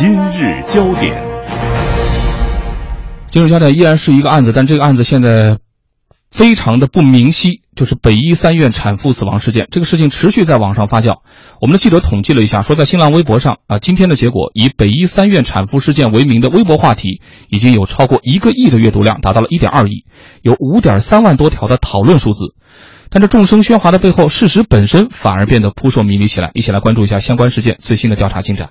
今日焦点。今日焦点依然是一个案子，但这个案子现在非常的不明晰，就是北医三院产妇死亡事件。这个事情持续在网上发酵。我们的记者统计了一下，说在新浪微博上啊，今天的结果以“北医三院产妇事件”为名的微博话题已经有超过一个亿的阅读量，达到了一点二亿，有五点三万多条的讨论数字。但这众声喧哗的背后，事实本身反而变得扑朔迷离起来。一起来关注一下相关事件最新的调查进展。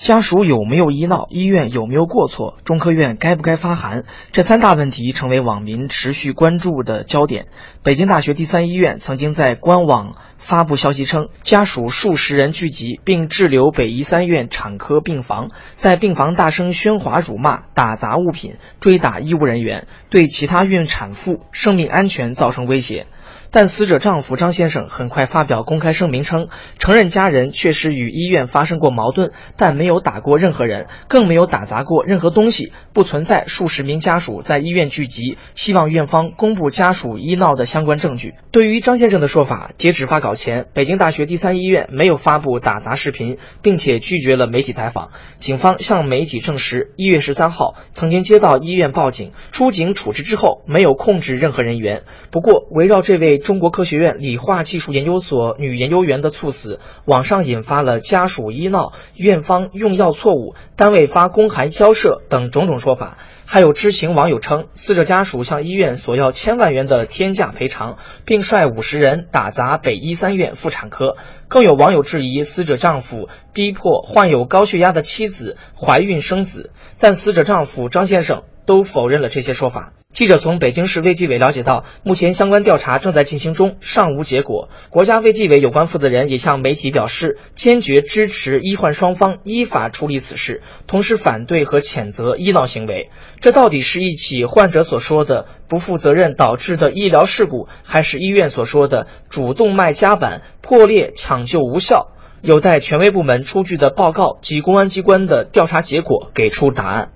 家属有没有医闹？医院有没有过错？中科院该不该发函？这三大问题成为网民持续关注的焦点。北京大学第三医院曾经在官网发布消息称，家属数十人聚集并滞留北医三院产科病房，在病房大声喧哗、辱骂、打砸物品、追打医务人员，对其他孕产妇生命安全造成威胁。但死者丈夫张先生很快发表公开声明称，承认家人确实与医院发生过矛盾，但没有有打过任何人，更没有打砸过任何东西，不存在数十名家属在医院聚集，希望院方公布家属医闹的相关证据。对于张先生的说法，截止发稿前，北京大学第三医院没有发布打砸视频，并且拒绝了媒体采访。警方向媒体证实，一月十三号曾经接到医院报警，出警处置之后没有控制任何人员。不过，围绕这位。中国科学院理化技术研究所女研究员的猝死，网上引发了家属医闹、院方用药错误、单位发公函交涉等种种说法。还有知情网友称，死者家属向医院索要千万元的天价赔偿，并率五十人打砸北医三院妇产科。更有网友质疑，死者丈夫逼迫患有高血压的妻子怀孕生子，但死者丈夫张先生都否认了这些说法。记者从北京市卫计委了解到，目前相关调查正在进行中，尚无结果。国家卫计委有关负责人也向媒体表示，坚决支持医患双方依法处理此事，同时反对和谴责医闹行为。这到底是一起患者所说的不负责任导致的医疗事故，还是医院所说的主动脉夹板破裂抢救无效？有待权威部门出具的报告及公安机关的调查结果给出答案。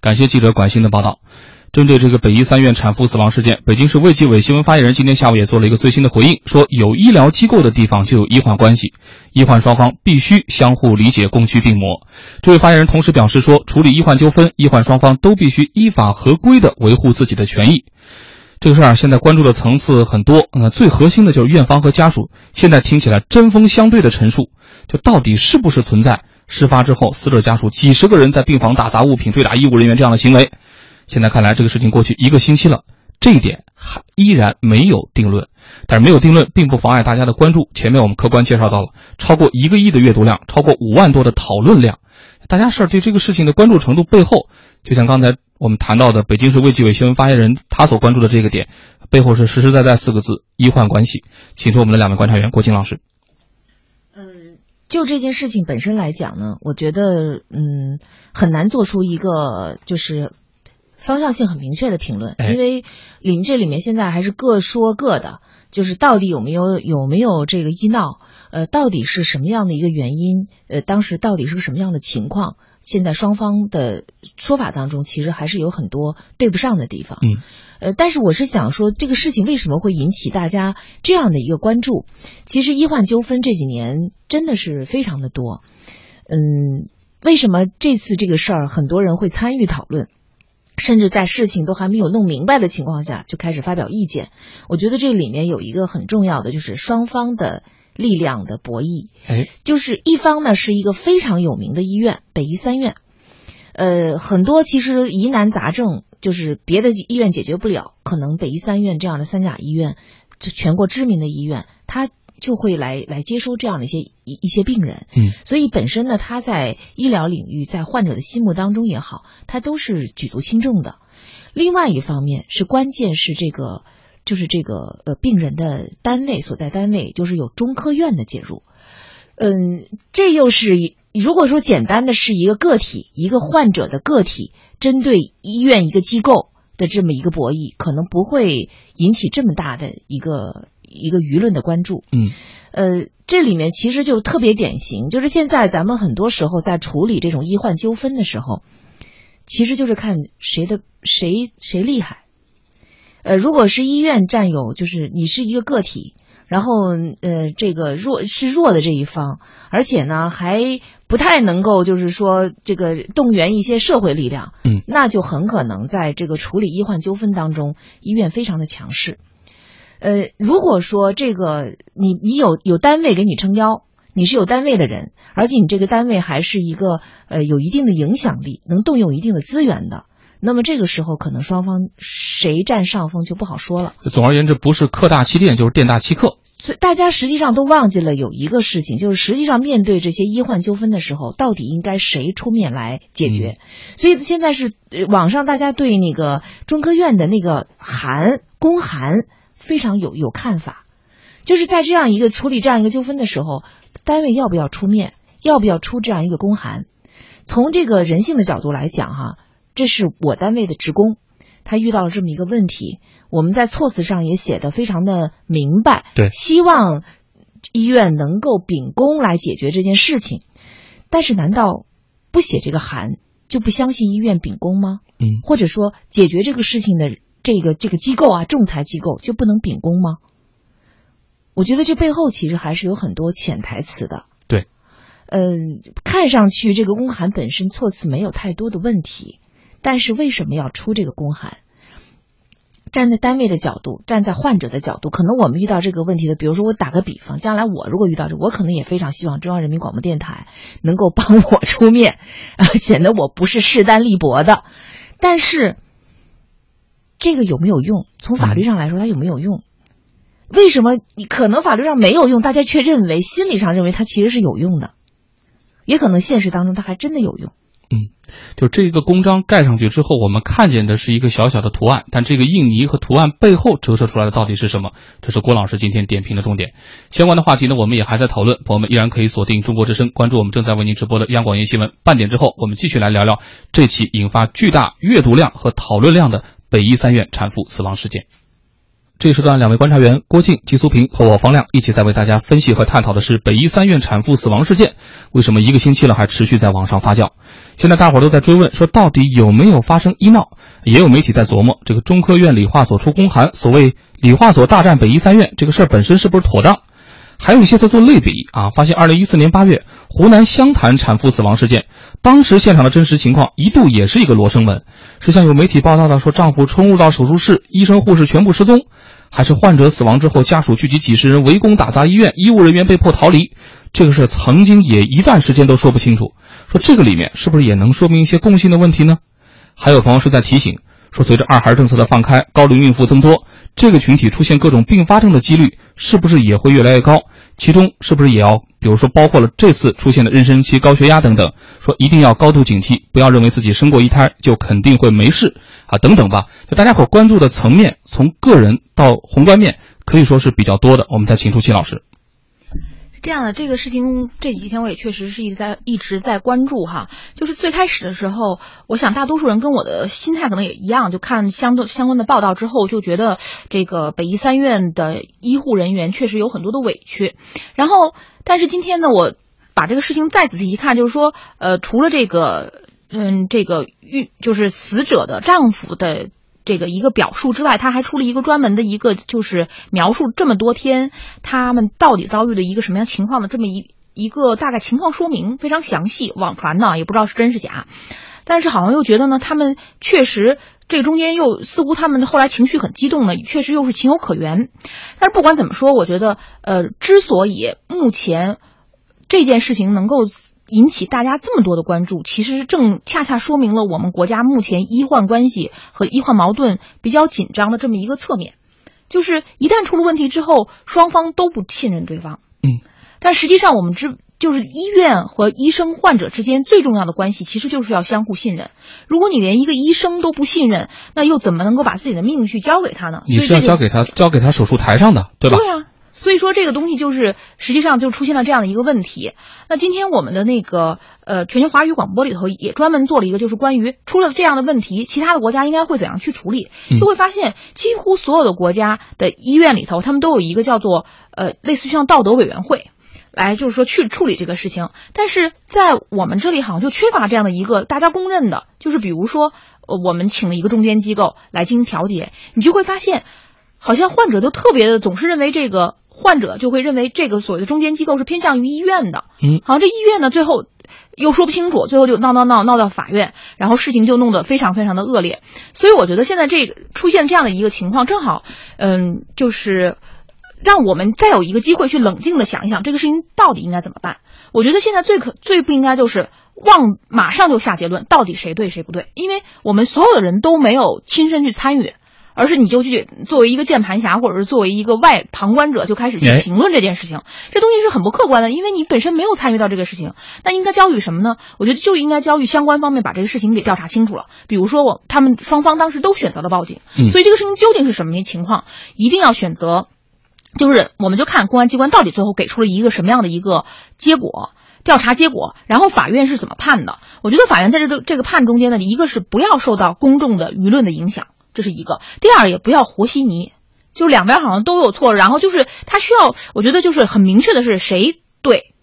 感谢记者管鑫的报道。针对这个北医三院产妇死亡事件，北京市卫计委新闻发言人今天下午也做了一个最新的回应，说有医疗机构的地方就有医患关系，医患双方必须相互理解，共驱病魔。这位发言人同时表示说，处理医患纠纷，医患双方都必须依法合规的维护自己的权益。这个事儿，现在关注的层次很多，那最核心的就是院方和家属现在听起来针锋相对的陈述，就到底是不是存在事发之后死者家属几十个人在病房打砸物品、追打医务人员这样的行为？现在看来，这个事情过去一个星期了，这一点还依然没有定论。但是没有定论，并不妨碍大家的关注。前面我们客观介绍到了超过一个亿的阅读量，超过五万多的讨论量，大家是对这个事情的关注程度背后，就像刚才我们谈到的北京市卫计委新闻发言人他所关注的这个点，背后是实实在在四个字：医患关系。请出我们的两位观察员，郭晶老师。嗯，就这件事情本身来讲呢，我觉得嗯很难做出一个就是。方向性很明确的评论，因为里面这里面现在还是各说各的，就是到底有没有有没有这个医闹，呃，到底是什么样的一个原因，呃，当时到底是个什么样的情况，现在双方的说法当中其实还是有很多对不上的地方，嗯，呃，但是我是想说，这个事情为什么会引起大家这样的一个关注？其实医患纠纷这几年真的是非常的多，嗯，为什么这次这个事儿很多人会参与讨论？甚至在事情都还没有弄明白的情况下就开始发表意见，我觉得这里面有一个很重要的，就是双方的力量的博弈。哎，就是一方呢是一个非常有名的医院——北医三院，呃，很多其实疑难杂症就是别的医院解决不了，可能北医三院这样的三甲医院，就全国知名的医院，它。就会来来接收这样的一些一一些病人，嗯，所以本身呢，他在医疗领域，在患者的心目当中也好，他都是举足轻重的。另外一方面是关键是这个，就是这个呃病人的单位所在单位，就是有中科院的介入，嗯，这又是如果说简单的是一个个体，一个患者的个体针对医院一个机构的这么一个博弈，可能不会引起这么大的一个。一个舆论的关注，嗯，呃，这里面其实就特别典型，就是现在咱们很多时候在处理这种医患纠纷的时候，其实就是看谁的谁谁厉害。呃，如果是医院占有，就是你是一个个体，然后呃，这个弱是弱的这一方，而且呢还不太能够就是说这个动员一些社会力量，嗯，那就很可能在这个处理医患纠纷当中，医院非常的强势。呃，如果说这个你你有有单位给你撑腰，你是有单位的人，而且你这个单位还是一个呃有一定的影响力，能动用一定的资源的。那么这个时候，可能双方谁占上风就不好说了。总而言之，不是客大欺店，就是店大欺客。所以大家实际上都忘记了有一个事情，就是实际上面对这些医患纠纷的时候，到底应该谁出面来解决？所以现在是网上大家对那个中科院的那个函公函非常有有看法，就是在这样一个处理这样一个纠纷的时候，单位要不要出面，要不要出这样一个公函？从这个人性的角度来讲，哈。这是我单位的职工，他遇到了这么一个问题，我们在措辞上也写的非常的明白，对，希望医院能够秉公来解决这件事情。但是，难道不写这个函就不相信医院秉公吗？嗯，或者说解决这个事情的这个这个机构啊，仲裁机构就不能秉公吗？我觉得这背后其实还是有很多潜台词的。对，嗯，看上去这个公函本身措辞没有太多的问题。但是为什么要出这个公函？站在单位的角度，站在患者的角度，可能我们遇到这个问题的，比如说我打个比方，将来我如果遇到这，我可能也非常希望中央人民广播电台能够帮我出面，啊，显得我不是势单力薄的。但是这个有没有用？从法律上来说，它有没有用？为什么你可能法律上没有用，大家却认为心理上认为它其实是有用的？也可能现实当中它还真的有用。嗯，就这个公章盖上去之后，我们看见的是一个小小的图案，但这个印泥和图案背后折射出来的到底是什么？这是郭老师今天点评的重点。相关的话题呢，我们也还在讨论，朋友们依然可以锁定中国之声，关注我们正在为您直播的央广夜新闻。半点之后，我们继续来聊聊这起引发巨大阅读量和讨论量的北医三院产妇死亡事件。这时段，两位观察员郭靖、季苏平和我方亮一起在为大家分析和探讨的是北医三院产妇死亡事件，为什么一个星期了还持续在网上发酵？现在大伙都在追问，说到底有没有发生医闹？也有媒体在琢磨，这个中科院理化所出公函，所谓理化所大战北医三院，这个事儿本身是不是妥当？还有一些在做类比啊，发现二零一四年八月湖南湘潭产妇死亡事件，当时现场的真实情况一度也是一个罗生门，是像有媒体报道的说丈夫冲入到手术室，医生护士全部失踪。还是患者死亡之后，家属聚集几十人围攻打砸医院，医务人员被迫逃离。这个事曾经也一段时间都说不清楚。说这个里面是不是也能说明一些共性的问题呢？还有朋友是在提醒。说，随着二孩政策的放开，高龄孕妇增多，这个群体出现各种并发症的几率是不是也会越来越高？其中是不是也要，比如说包括了这次出现的妊娠期高血压等等？说一定要高度警惕，不要认为自己生过一胎就肯定会没事啊，等等吧。就大家伙关注的层面，从个人到宏观面，可以说是比较多的。我们再请出谢老师。这样的这个事情这几天我也确实是一直在一直在关注哈，就是最开始的时候，我想大多数人跟我的心态可能也一样，就看相对相关的报道之后，就觉得这个北医三院的医护人员确实有很多的委屈。然后，但是今天呢，我把这个事情再仔细一看，就是说，呃，除了这个，嗯，这个孕就是死者的丈夫的。这个一个表述之外，他还出了一个专门的一个，就是描述这么多天他们到底遭遇了一个什么样情况的这么一一个大概情况说明，非常详细。网传呢也不知道是真是假，但是好像又觉得呢，他们确实这中间又似乎他们后来情绪很激动呢，确实又是情有可原。但是不管怎么说，我觉得呃，之所以目前这件事情能够。引起大家这么多的关注，其实正恰恰说明了我们国家目前医患关系和医患矛盾比较紧张的这么一个侧面，就是一旦出了问题之后，双方都不信任对方。嗯，但实际上我们知，就是医院和医生、患者之间最重要的关系，其实就是要相互信任。如果你连一个医生都不信任，那又怎么能够把自己的命运去交给他呢？你是要交给他，交给他手术台上的，对吧？对啊。所以说这个东西就是实际上就出现了这样的一个问题。那今天我们的那个呃全球华语广播里头也专门做了一个，就是关于出了这样的问题，其他的国家应该会怎样去处理？就会发现几乎所有的国家的医院里头，他们都有一个叫做呃类似于像道德委员会，来就是说去处理这个事情。但是在我们这里好像就缺乏这样的一个大家公认的，就是比如说呃我们请了一个中间机构来进行调解，你就会发现，好像患者都特别的总是认为这个。患者就会认为这个所谓的中间机构是偏向于医院的，嗯，好像这医院呢最后又说不清楚，最后就闹闹闹闹到法院，然后事情就弄得非常非常的恶劣。所以我觉得现在这个出现这样的一个情况，正好，嗯，就是让我们再有一个机会去冷静的想一想这个事情到底应该怎么办。我觉得现在最可最不应该就是忘马上就下结论，到底谁对谁不对，因为我们所有的人都没有亲身去参与。而是你就去作为一个键盘侠，或者是作为一个外旁观者，就开始去评论这件事情，这东西是很不客观的，因为你本身没有参与到这个事情。那应该交予什么呢？我觉得就应该交予相关方面把这个事情给调查清楚了。比如说我他们双方当时都选择了报警，所以这个事情究竟是什么情况，一定要选择，就是我们就看公安机关到底最后给出了一个什么样的一个结果，调查结果，然后法院是怎么判的。我觉得法院在这个这个判中间呢，一个是不要受到公众的舆论的影响。这是一个，第二也不要和稀泥，就两边好像都有错，然后就是他需要，我觉得就是很明确的是谁对，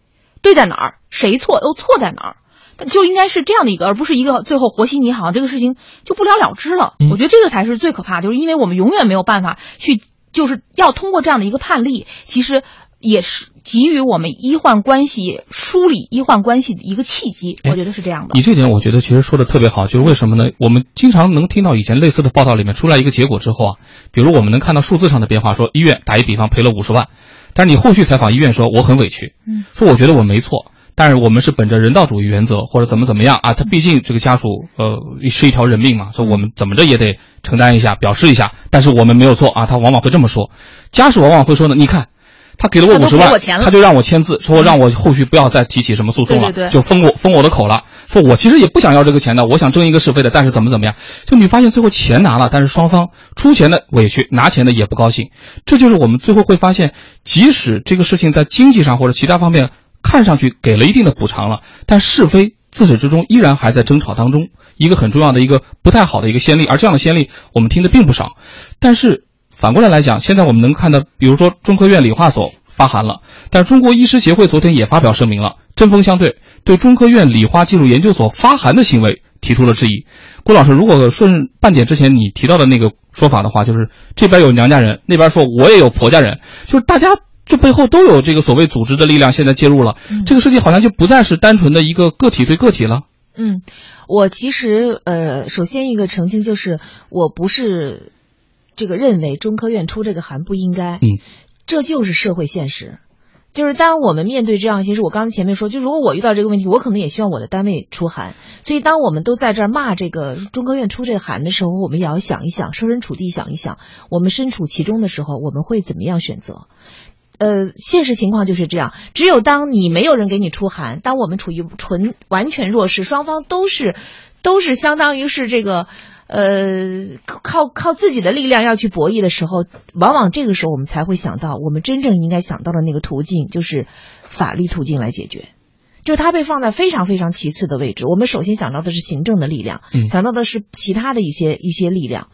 对在哪儿，谁错又错在哪儿，就应该是这样的一个，而不是一个最后和稀泥，好像这个事情就不了了之了。我觉得这个才是最可怕，就是因为我们永远没有办法去，就是要通过这样的一个判例，其实。也是给予我们医患关系梳理医患关系的一个契机，我觉得是这样的。你这点我觉得其实说的特别好，就是为什么呢？我们经常能听到以前类似的报道里面出来一个结果之后啊，比如我们能看到数字上的变化，说医院打一比方赔了五十万，但是你后续采访医院说我很委屈，嗯，说我觉得我没错，但是我们是本着人道主义原则或者怎么怎么样啊，他毕竟这个家属呃是一条人命嘛，说我们怎么着也得承担一下，表示一下，但是我们没有错啊，他往往会这么说，家属往往会说呢，你看。他给了我五十万，他就让我签字，说让我后续不要再提起什么诉讼了，就封我封我的口了。说我其实也不想要这个钱的，我想争一个是非的，但是怎么怎么样？就你发现最后钱拿了，但是双方出钱的委屈，拿钱的也不高兴。这就是我们最后会发现，即使这个事情在经济上或者其他方面看上去给了一定的补偿了，但是非自始至终依然还在争吵当中。一个很重要的一个不太好的一个先例，而这样的先例我们听的并不少，但是。反过来来讲，现在我们能看到，比如说中科院理化所发函了，但中国医师协会昨天也发表声明了，针锋相对，对中科院理化技术研究所发函的行为提出了质疑。郭老师，如果顺半点之前你提到的那个说法的话，就是这边有娘家人，那边说我也有婆家人，就是大家这背后都有这个所谓组织的力量，现在介入了，这个事情好像就不再是单纯的一个个体对个体了。嗯，我其实呃，首先一个澄清就是，我不是。这个认为中科院出这个函不应该，嗯，这就是社会现实。就是当我们面对这样，其实我刚才前面说，就如果我遇到这个问题，我可能也希望我的单位出函。所以当我们都在这儿骂这个中科院出这个函的时候，我们也要想一想，设身处地想一想，我们身处其中的时候，我们会怎么样选择？呃，现实情况就是这样。只有当你没有人给你出函，当我们处于纯完全弱势，双方都是都是相当于是这个。呃，靠靠自己的力量要去博弈的时候，往往这个时候我们才会想到，我们真正应该想到的那个途径就是法律途径来解决，就它被放在非常非常其次的位置。我们首先想到的是行政的力量，想到的是其他的一些一些力量。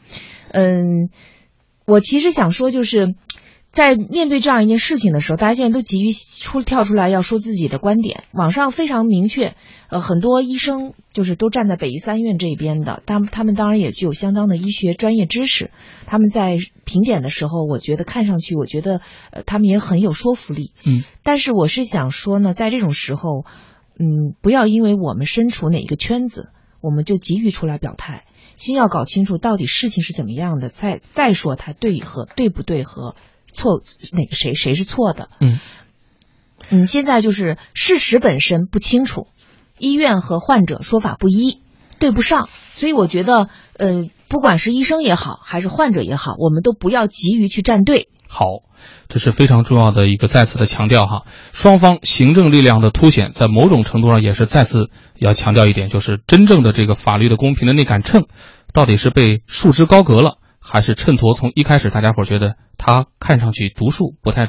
嗯，我其实想说就是。在面对这样一件事情的时候，大家现在都急于出跳出来要说自己的观点。网上非常明确，呃，很多医生就是都站在北医三院这边的，他们他们当然也具有相当的医学专业知识。他们在评点的时候，我觉得看上去，我觉得呃，他们也很有说服力。嗯，但是我是想说呢，在这种时候，嗯，不要因为我们身处哪个圈子，我们就急于出来表态。先要搞清楚到底事情是怎么样的，再再说它对和对不对和。错哪个谁谁是错的？嗯嗯，现在就是事实本身不清楚，医院和患者说法不一，对不上，所以我觉得，呃，不管是医生也好，还是患者也好，我们都不要急于去站队。好，这是非常重要的一个再次的强调哈，双方行政力量的凸显，在某种程度上也是再次要强调一点，就是真正的这个法律的公平的那杆秤，到底是被束之高阁了。还是衬托，从一开始大家伙觉得他看上去读数不太准。